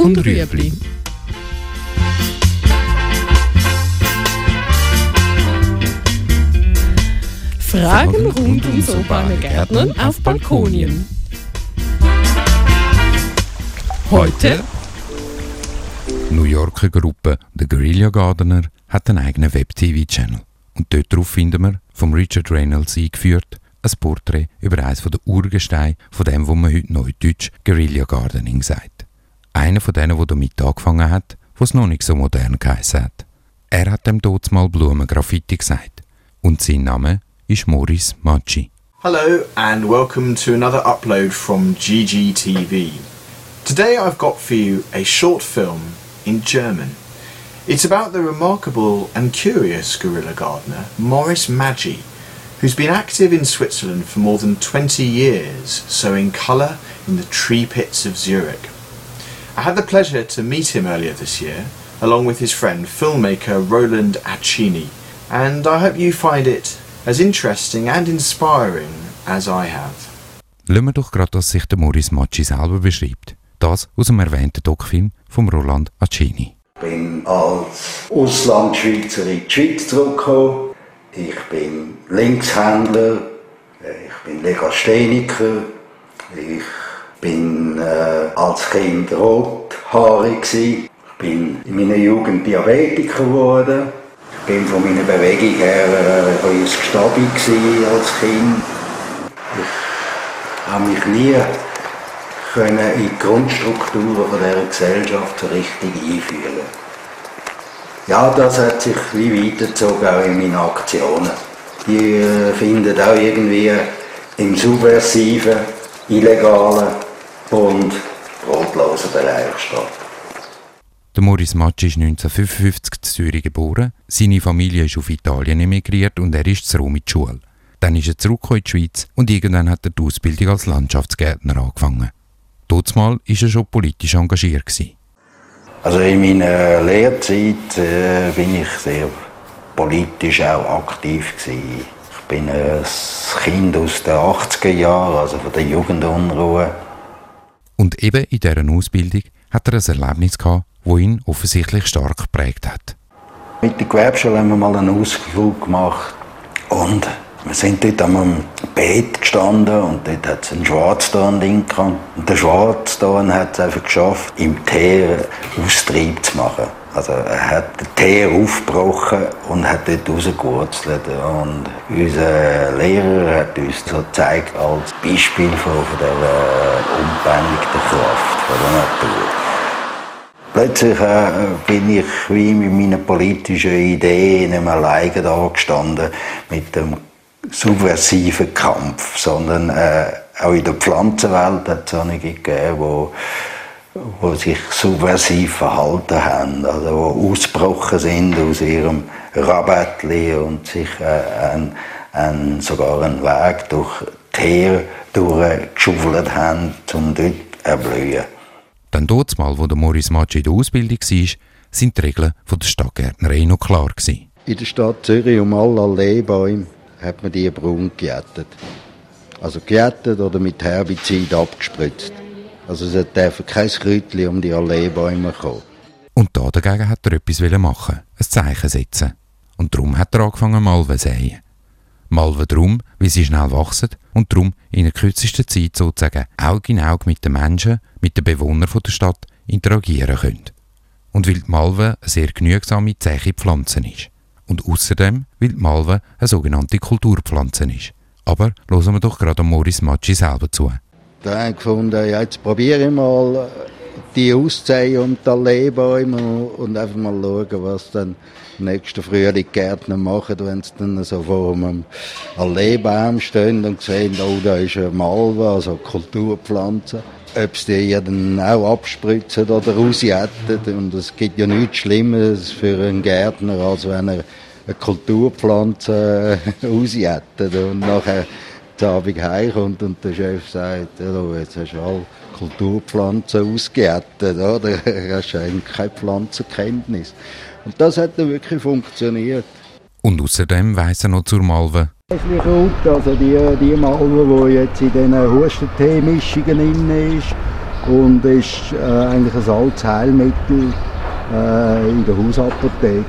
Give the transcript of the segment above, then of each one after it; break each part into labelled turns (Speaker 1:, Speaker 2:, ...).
Speaker 1: und Rüebli. Fragen rund ums urbane Gärtnern auf Balkonien. Heute
Speaker 2: New Yorker Gruppe The Guerilla Gardener hat einen eigenen Web-TV-Channel. Und dort drauf finden wir, vom Richard Reynolds eingeführt, ein Porträt über eines der Urgesteine von dem, was man heute neudeutsch Guerilla Gardening sagt. Einer von denen, damit angefangen hat, was noch nicht so modern hat. Er hat dem dort mal gesagt. Und sein Name ist Macci.
Speaker 3: Hello and welcome to another upload from GGTV. Today I've got for you a short film in German. It's about the remarkable and curious guerrilla gardener Maurice Maggi, who's been active in Switzerland for more than 20 years, sowing colour in the tree pits of Zurich. I had the pleasure to meet him earlier this year, along with his friend filmmaker Roland Accini, and I hope you find it as interesting and inspiring as I have.
Speaker 2: Lassen wir doch gerade, dass sich der Maurice Macci selber beschreibt. Das aus dem erwähnten Doc-Film von Roland Accini.
Speaker 4: Ich bin als Auslandschweizer in die Schweiz zurückgekommen. Ich bin Linkshändler, ich bin Legastheniker, ich bin äh, als Kind rothaarig gewesen. Ich bin in meiner Jugend Diabetiker geworden. Ich bin von meiner Bewegung her äh, ein gewesen als Kind. Ich habe mich nie in die Grundstrukturen dieser Gesellschaft so richtig einfühlen. Ja, das hat sich wie weitergezogen auch in meinen Aktionen. Die äh, finden auch irgendwie im subversiven, illegalen und brotlosen Bereich statt.
Speaker 2: Der Maurice Macci ist 1955 in Zürich geboren, seine Familie ist auf Italien emigriert und er ist zu Rom in die Schule. Dann ist er zurück in die Schweiz und irgendwann hat er die Ausbildung als Landschaftsgärtner angefangen. Mal war er schon politisch engagiert. Gewesen.
Speaker 4: Also in meiner Lehrzeit äh, bin ich sehr politisch auch aktiv gewesen. Ich bin ein Kind aus den 80er Jahren, also von der Jugendunruhe.
Speaker 2: Und eben in dieser Ausbildung hat er ein Erlebnis gehabt, das ihn offensichtlich stark geprägt hat.
Speaker 4: Mit der Gewerbeschule haben wir mal einen Ausflug gemacht und wir sind dort am Beet gestanden und dort hat es einen Schwarzdorn drin Und der Schwarzdorn hat es einfach geschafft, im Teer Austrieb zu machen. Also er hat den Teer aufgebrochen und hat dort rausgewurzelt. Und unser Lehrer hat uns so gezeigt als Beispiel von, von dieser unbändigen Kraft von der Natur. Plötzlich äh, bin ich wie mit meinen politischen Ideen mehr alleine da gestanden, mit dem subversiven Kampf, sondern äh, auch in der Pflanzenwelt hat es einige gegeben, wo, wo sich subversiv verhalten haben, also wo ausgebrochen sind aus ihrem Rabattli und sich äh, ein, ein, sogar einen Weg durch Teer durchgeschaufelt haben, um dort zu erblühen.
Speaker 2: Dann dort mal, wo der Maurice Macci in der Ausbildung war, sind die Regeln von der Stadtgärtnerei noch klar gewesen.
Speaker 4: In der Stadt Zürich um alle Alleebäume hat man die braun gejätet. Also gejätet oder mit Herbizid abgespritzt. Also es darf kein Kräutchen um die Alleebäume kommen.
Speaker 2: Und da dagegen hat er etwas machen, ein Zeichen setzen. Und darum hat er angefangen Malven zu säen. Malven darum, weil sie schnell wachsen und darum in der kürzesten Zeit sozusagen Auge in Auge mit den Menschen, mit den Bewohnern der Stadt interagieren können. Und weil die Malve eine sehr genügsame, zähe Pflanze ist und außerdem, weil die Malve eine sogenannte Kulturpflanze ist. Aber hören wir doch gerade Maurice Macci selber zu.
Speaker 4: Da habe ich gefunden, ja, jetzt probiere ich mal die auszusehen und die Alleebäume und einfach mal schauen, was dann nächsten Frühling Gärtner machen, wenn sie dann so vor einem Alleebaum stehen und sehen, oh, da ist eine Malve, also Kulturpflanze. Ob sie die dann auch abspritzen oder rausjetten. Und es gibt ja nichts Schlimmes für einen Gärtner, als wenn er eine Kulturpflanze äh, und nachher am Abend heimkommt und der Chef sagt, jetzt hast du alle Kulturpflanzen ausgejettet, oder? Du hast eigentlich keine Pflanzenkenntnis. Und das hat dann wirklich funktioniert.
Speaker 2: Und außerdem weiss er noch zur Malve.
Speaker 4: Also die, die Malve, die jetzt in diesen Hustentee-Mischungen ist, und ist äh, eigentlich ein altes Heilmittel äh, in der Hausapotheke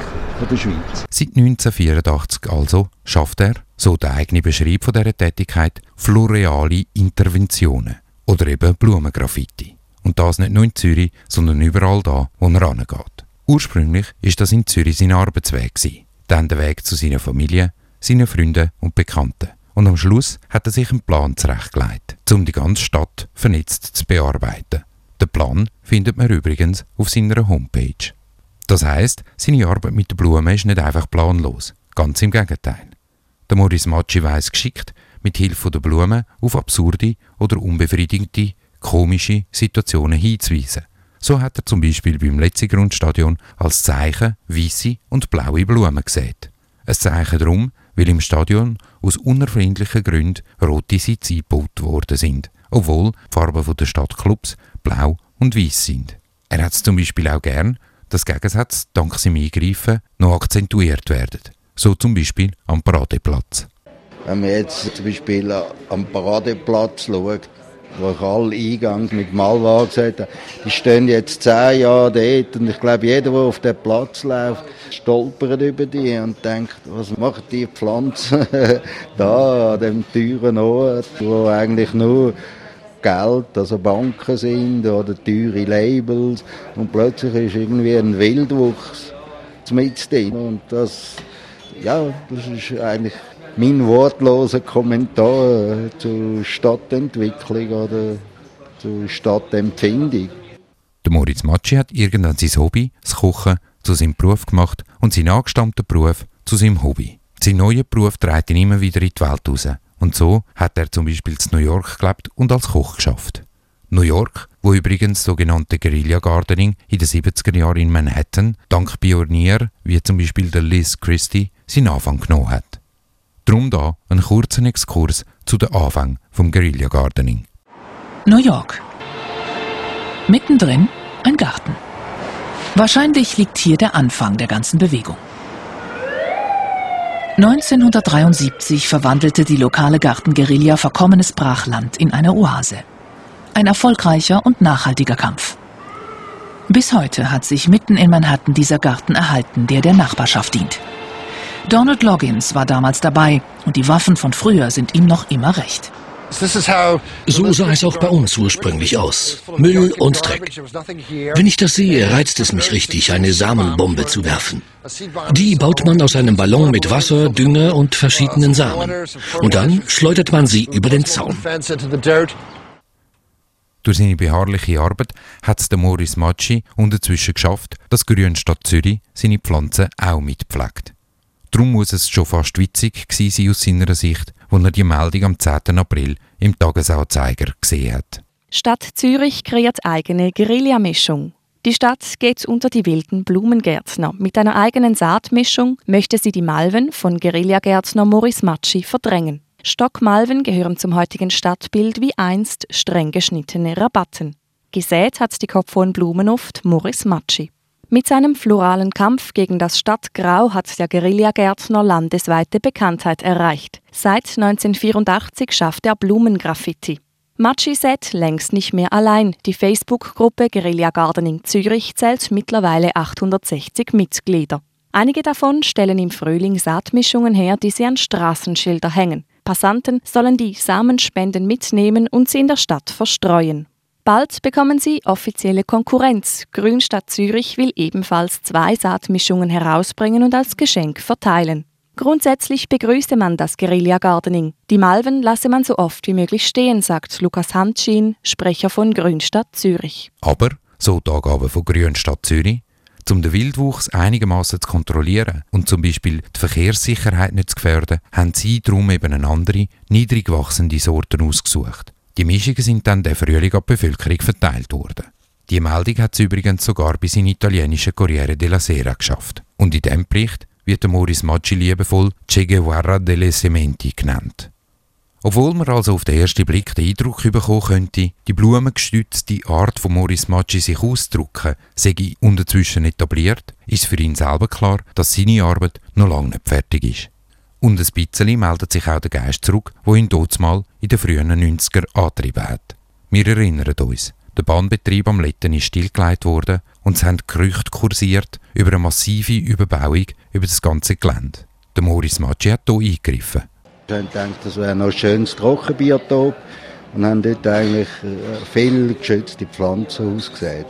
Speaker 4: der Schweiz.
Speaker 2: Seit 1984 also schafft er, so der eigene Beschreib von dieser Tätigkeit, floreale Interventionen oder eben Blumengraffiti. Und das nicht nur in Zürich, sondern überall da, wo er rangeht. Ursprünglich ist das in Zürich sein Arbeitsweg dann der Weg zu seiner Familie, seinen Freunden und Bekannten. Und am Schluss hat er sich einen Plan zurechtgelegt, um die ganze Stadt vernetzt zu bearbeiten. Den Plan findet man übrigens auf seiner Homepage. Das heißt, seine Arbeit mit den Blumen ist nicht einfach planlos. Ganz im Gegenteil. Der Maurice Matschi weiss geschickt, mit Hilfe der Blumen auf absurde oder unbefriedigende, komische Situationen hinzuweisen. So hat er zum Beispiel beim letzten Grundstadion als Zeichen weiße und blaue Blumen gesehen. Ein Zeichen darum, weil im Stadion aus unerfindlichen Gründen rote Sitze eingebaut worden sind, obwohl die Farben der Stadtclubs blau und weiß sind. Er hat es zum Beispiel auch gern, dass Gegensätze dank seinem Eingreifen noch akzentuiert werden. So zum Beispiel am Paradeplatz.
Speaker 4: Wenn man jetzt zum Beispiel am Paradeplatz schaut, wo ich alle Eingangs mit Malwahl gesagt habe, die stehen jetzt zehn Jahre dort und ich glaube, jeder, der auf den Platz läuft, stolpert über die und denkt, was machen die Pflanzen da an dem teuren Ort, wo eigentlich nur Geld, also Banken sind oder teure Labels und plötzlich ist irgendwie ein Wildwuchs mit drin. Und das, ja, das ist eigentlich mein wortloser Kommentar zur Stadtentwicklung oder zur Stadtempfindung.
Speaker 2: Der Moritz Matschi hat irgendwann sein Hobby, das Kochen, zu seinem Beruf gemacht und seinen angestammten Beruf zu seinem Hobby. Sein neuer Beruf trägt ihn immer wieder in die Welt raus. Und so hat er zum Beispiel in New York gelebt und als Koch geschafft. New York, wo übrigens sogenannte Guerilla Gardening in den 70er Jahren in Manhattan dank Pionier wie zum Beispiel der Liz Christie seinen Anfang genommen hat. Drum da ein kurzer Exkurs zu den Anfang vom Guerilla Gardening.
Speaker 5: New York. Mittendrin ein Garten. Wahrscheinlich liegt hier der Anfang der ganzen Bewegung. 1973 verwandelte die lokale Gartenguerilla verkommenes Brachland in eine Oase. Ein erfolgreicher und nachhaltiger Kampf. Bis heute hat sich mitten in Manhattan dieser Garten erhalten, der der Nachbarschaft dient. Donald Loggins war damals dabei und die Waffen von früher sind ihm noch immer recht.
Speaker 6: So sah es auch bei uns ursprünglich aus. Müll und Dreck. Wenn ich das sehe, reizt es mich richtig, eine Samenbombe zu werfen. Die baut man aus einem Ballon mit Wasser, Dünger und verschiedenen Samen. Und dann schleudert man sie über den Zaun.
Speaker 2: Durch seine beharrliche Arbeit hat es der Maurice Matschi unterzwischen geschafft, dass Grünstadt Zürich seine Pflanzen auch mitpflegt. Darum muss es schon fast witzig gewesen sein aus seiner Sicht, als er die Meldung am 10. April im Tagesanzeiger gesehen hat.
Speaker 1: Stadt Zürich kreiert eigene Guerilla-Mischung. Die Stadt geht unter die wilden Blumengärtner. Mit einer eigenen Saatmischung möchte sie die Malven von Guerillagärtner Maurice Matschi verdrängen. Stockmalven gehören zum heutigen Stadtbild wie einst streng geschnittene Rabatten. Gesät hat die kopfhohen Blumen oft Maurice Matschi. Mit seinem floralen Kampf gegen das Stadtgrau hat der Guerillagärtner landesweite Bekanntheit erreicht. Seit 1984 schafft er Blumengraffiti. Matschi sät längst nicht mehr allein. Die Facebook-Gruppe Guerilla Gardening Zürich zählt mittlerweile 860 Mitglieder. Einige davon stellen im Frühling Saatmischungen her, die sie an Straßenschilder hängen. Passanten sollen die Samenspenden mitnehmen und sie in der Stadt verstreuen. Bald bekommen sie offizielle Konkurrenz. Grünstadt Zürich will ebenfalls zwei Saatmischungen herausbringen und als Geschenk verteilen. Grundsätzlich begrüße man das Guerilla Gardening. Die Malven lasse man so oft wie möglich stehen, sagt Lukas Handschien, Sprecher von Grünstadt Zürich.
Speaker 2: Aber, so die Angaben von Grünstadt Zürich, um den Wildwuchs einigermaßen zu kontrollieren und zum Beispiel die Verkehrssicherheit nicht zu gefährden, haben sie darum eben eine andere, niedrig wachsende Sorten ausgesucht. Die Mischungen sind dann der Frühling an die Bevölkerung verteilt worden. Die Meldung hat es übrigens sogar bis in italienische Corriere della Sera geschafft. Und in dem Bericht wird der Maurice Maggi liebevoll Che Guevara delle Sementi genannt. Obwohl man also auf den ersten Blick den Eindruck bekommen könnte, die blumengestützte Art von Maurice Maggi sich auszudrücken, sei unterzwischen etabliert, ist für ihn selber klar, dass seine Arbeit noch lange nicht fertig ist. Und ein bisschen meldet sich auch der Geist zurück, wo ihn mal in den frühen 90er angetrieben hat. Wir erinnern uns, Der Bahnbetrieb am Letten ist stillgelegt worden und es haben Gerüchte kursiert über eine massive Überbauung über das ganze Gelände. Der Maurice Macci hat hier eingegriffen.
Speaker 4: Wir haben gedacht, das wäre noch ein schönes Trockenbiotop und haben dort eigentlich äh, viele geschützte Pflanzen ausgesät.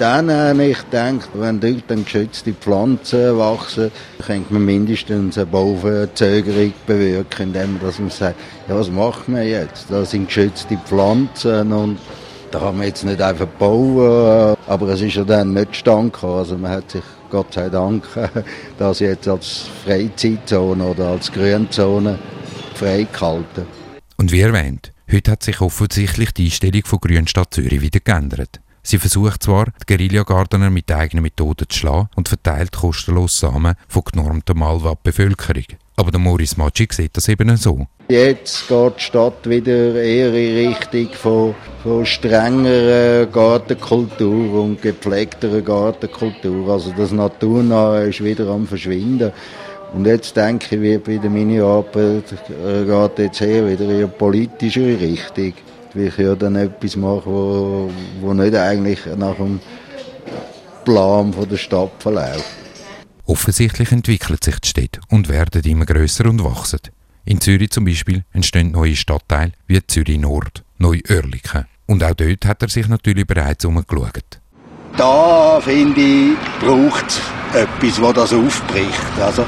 Speaker 4: Dann habe ich gedacht, wenn dort dann geschützte Pflanzen wachsen, könnte man mindestens eine Bauverzögerung bewirken, indem man, sagt, ja, was machen wir jetzt? Das sind geschützte Pflanzen und da kann man jetzt nicht einfach bauen, aber es ist ja dann nicht stand Also man hat sich Gott sei Dank das jetzt als Freizeitzone oder als Grünzone freigehalten.
Speaker 2: Und wie erwähnt, heute hat sich offensichtlich die Einstellung von Grünstadt Zürich wieder geändert. Sie versucht zwar, die Guerillagardener mit eigenen Methoden zu schlagen und verteilt kostenlos Samen von genormter Malwa-Bevölkerung. Aber der Maurice Macci sieht das eben so.
Speaker 4: Jetzt geht die Stadt wieder eher in Richtung von, von strengerer Gartenkultur und gepflegterer Gartenkultur. Also das Naturnahe ist wieder am Verschwinden. Und jetzt denke ich, wie bei meine Arbeit äh, geht jetzt eher wieder in eine politische Richtung. Weil ich ja dann etwas mache, wo, wo nicht eigentlich nach dem Plan von der Stadt verläuft.
Speaker 2: Offensichtlich entwickelt sich die Städte und werden immer grösser und wachsen. In Zürich zum Beispiel entstehen neue Stadtteile wie Zürich Nord, Neu-Oerlikon. Und auch dort hat er sich natürlich bereits umgeschaut.
Speaker 4: Da, finde ich, braucht es etwas, das das aufbricht. Also,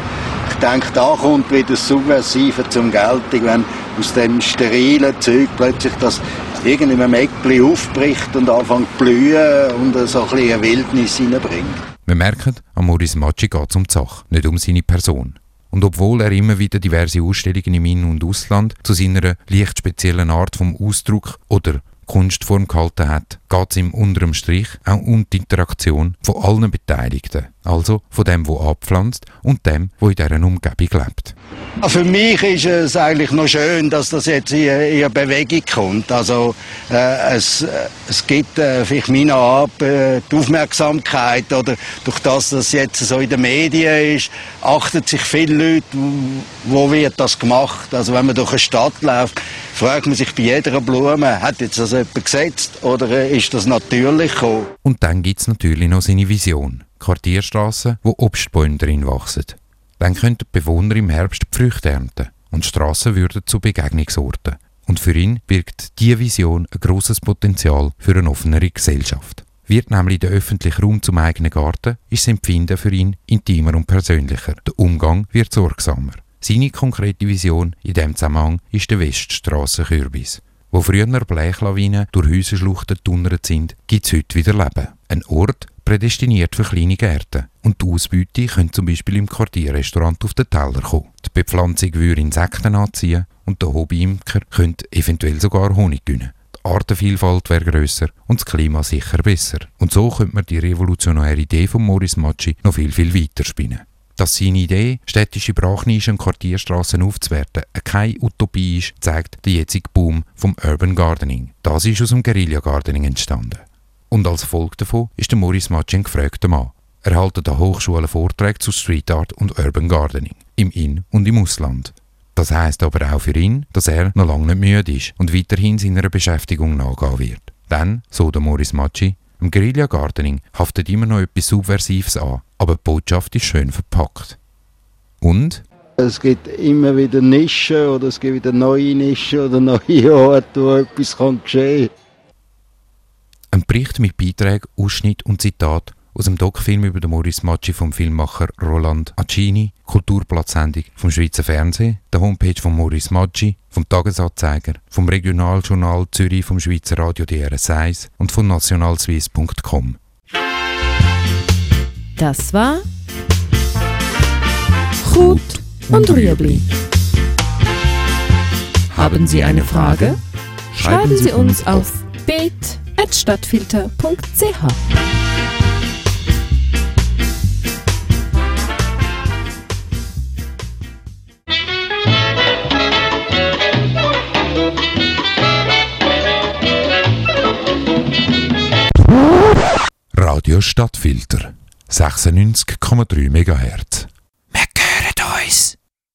Speaker 4: ich denke, da kommt wieder das Subversive zum Geltung, wenn aus dem sterilen Zeug plötzlich das irgendeinem Eckli aufbricht und anfängt zu blühen und so ein bisschen eine Wildnis hineinbringt.
Speaker 2: Wir merken, an Maurice Macci geht es um die Sache, nicht um seine Person. Und obwohl er immer wieder diverse Ausstellungen im In- und Ausland zu seiner leicht speziellen Art vom Ausdruck oder Kunstform gehalten hat, geht es ihm unterm Strich auch um die Interaktion von allen Beteiligten, also von dem, der abpflanzt und dem, der in dieser Umgebung lebt.
Speaker 4: Für mich ist es eigentlich noch schön, dass das jetzt in, in Bewegung kommt. Also äh, es, es gibt äh, vielleicht meiner Art äh, die Aufmerksamkeit oder durch das, dass jetzt so in den Medien ist, achtet sich viele Leute, wo wird das gemacht. Also wenn man durch eine Stadt läuft, fragt man sich bei jeder Blume, hat jetzt das jemand gesetzt oder ist das natürlich gekommen?
Speaker 2: Und dann gibt es natürlich noch seine Vision. Quartierstraßen, wo Obstbäume drin wachsen. Dann könnten die Bewohner im Herbst die Früchte ernten und Straßen würden zu Begegnungsorten. Und für ihn birgt diese Vision ein grosses Potenzial für eine offenere Gesellschaft. Wird nämlich der öffentliche Raum zum eigenen Garten, ist das Empfinden für ihn intimer und persönlicher. Der Umgang wird sorgsamer. Seine konkrete Vision in diesem Zusammenhang ist der Weststrassenkürbis. Wo früher Blechlawinen durch Häuserschluchten getunnert sind, gibt es heute wieder Leben. Ein Ort, prädestiniert für kleine Gärten. Und die Ausbeute könnte zum Beispiel im Quartierrestaurant auf den Teller kommen. Die Bepflanzung würde Insekten anziehen und der Hobbyimker könnte eventuell sogar Honig gewinnen. Die Artenvielfalt wäre grösser und das Klima sicher besser. Und so könnte man die revolutionäre Idee von Maurice Macci noch viel, viel weiter spinnen. Dass seine Idee, städtische Brachnischen und Quartierstraßen aufzuwerten, keine Utopie ist, zeigt der jetzige Boom vom Urban Gardening. Das ist aus dem Guerilla Gardening entstanden. Und als Folge davon ist der Maurice Macci ein gefragter Mann. Er hält an Hochschulen Vorträge zu Street Art und Urban Gardening, im In- und im Ausland. Das heißt aber auch für ihn, dass er noch lange nicht müde ist und weiterhin seiner Beschäftigung nachgehen wird. Denn, so der Maurice Macci, im Guerilla Gardening haftet immer noch etwas Subversives an, aber die Botschaft ist schön verpackt. Und?
Speaker 4: Es gibt immer wieder Nischen oder es gibt wieder neue Nischen oder neue Orte, wo etwas geschehen kann.
Speaker 2: Ein Bericht mit Beiträgen, Ausschnitt und Zitat aus dem Doc-Film über den Maurice Macci vom Filmmacher Roland Accini, Kulturplatzsendung vom Schweizer Fernsehen, der Homepage von Maurice Macci, vom Tagesanzeiger, vom Regionaljournal Zürich vom Schweizer Radio DRS1 und von nationalswiss.com.
Speaker 1: Das war Gut und Rüebli. Haben Sie eine Frage? Schreiben Sie uns auf bet stadtfilter.ch.
Speaker 2: Radio Stadtfilter 96,3 MHz. Wir hören uns!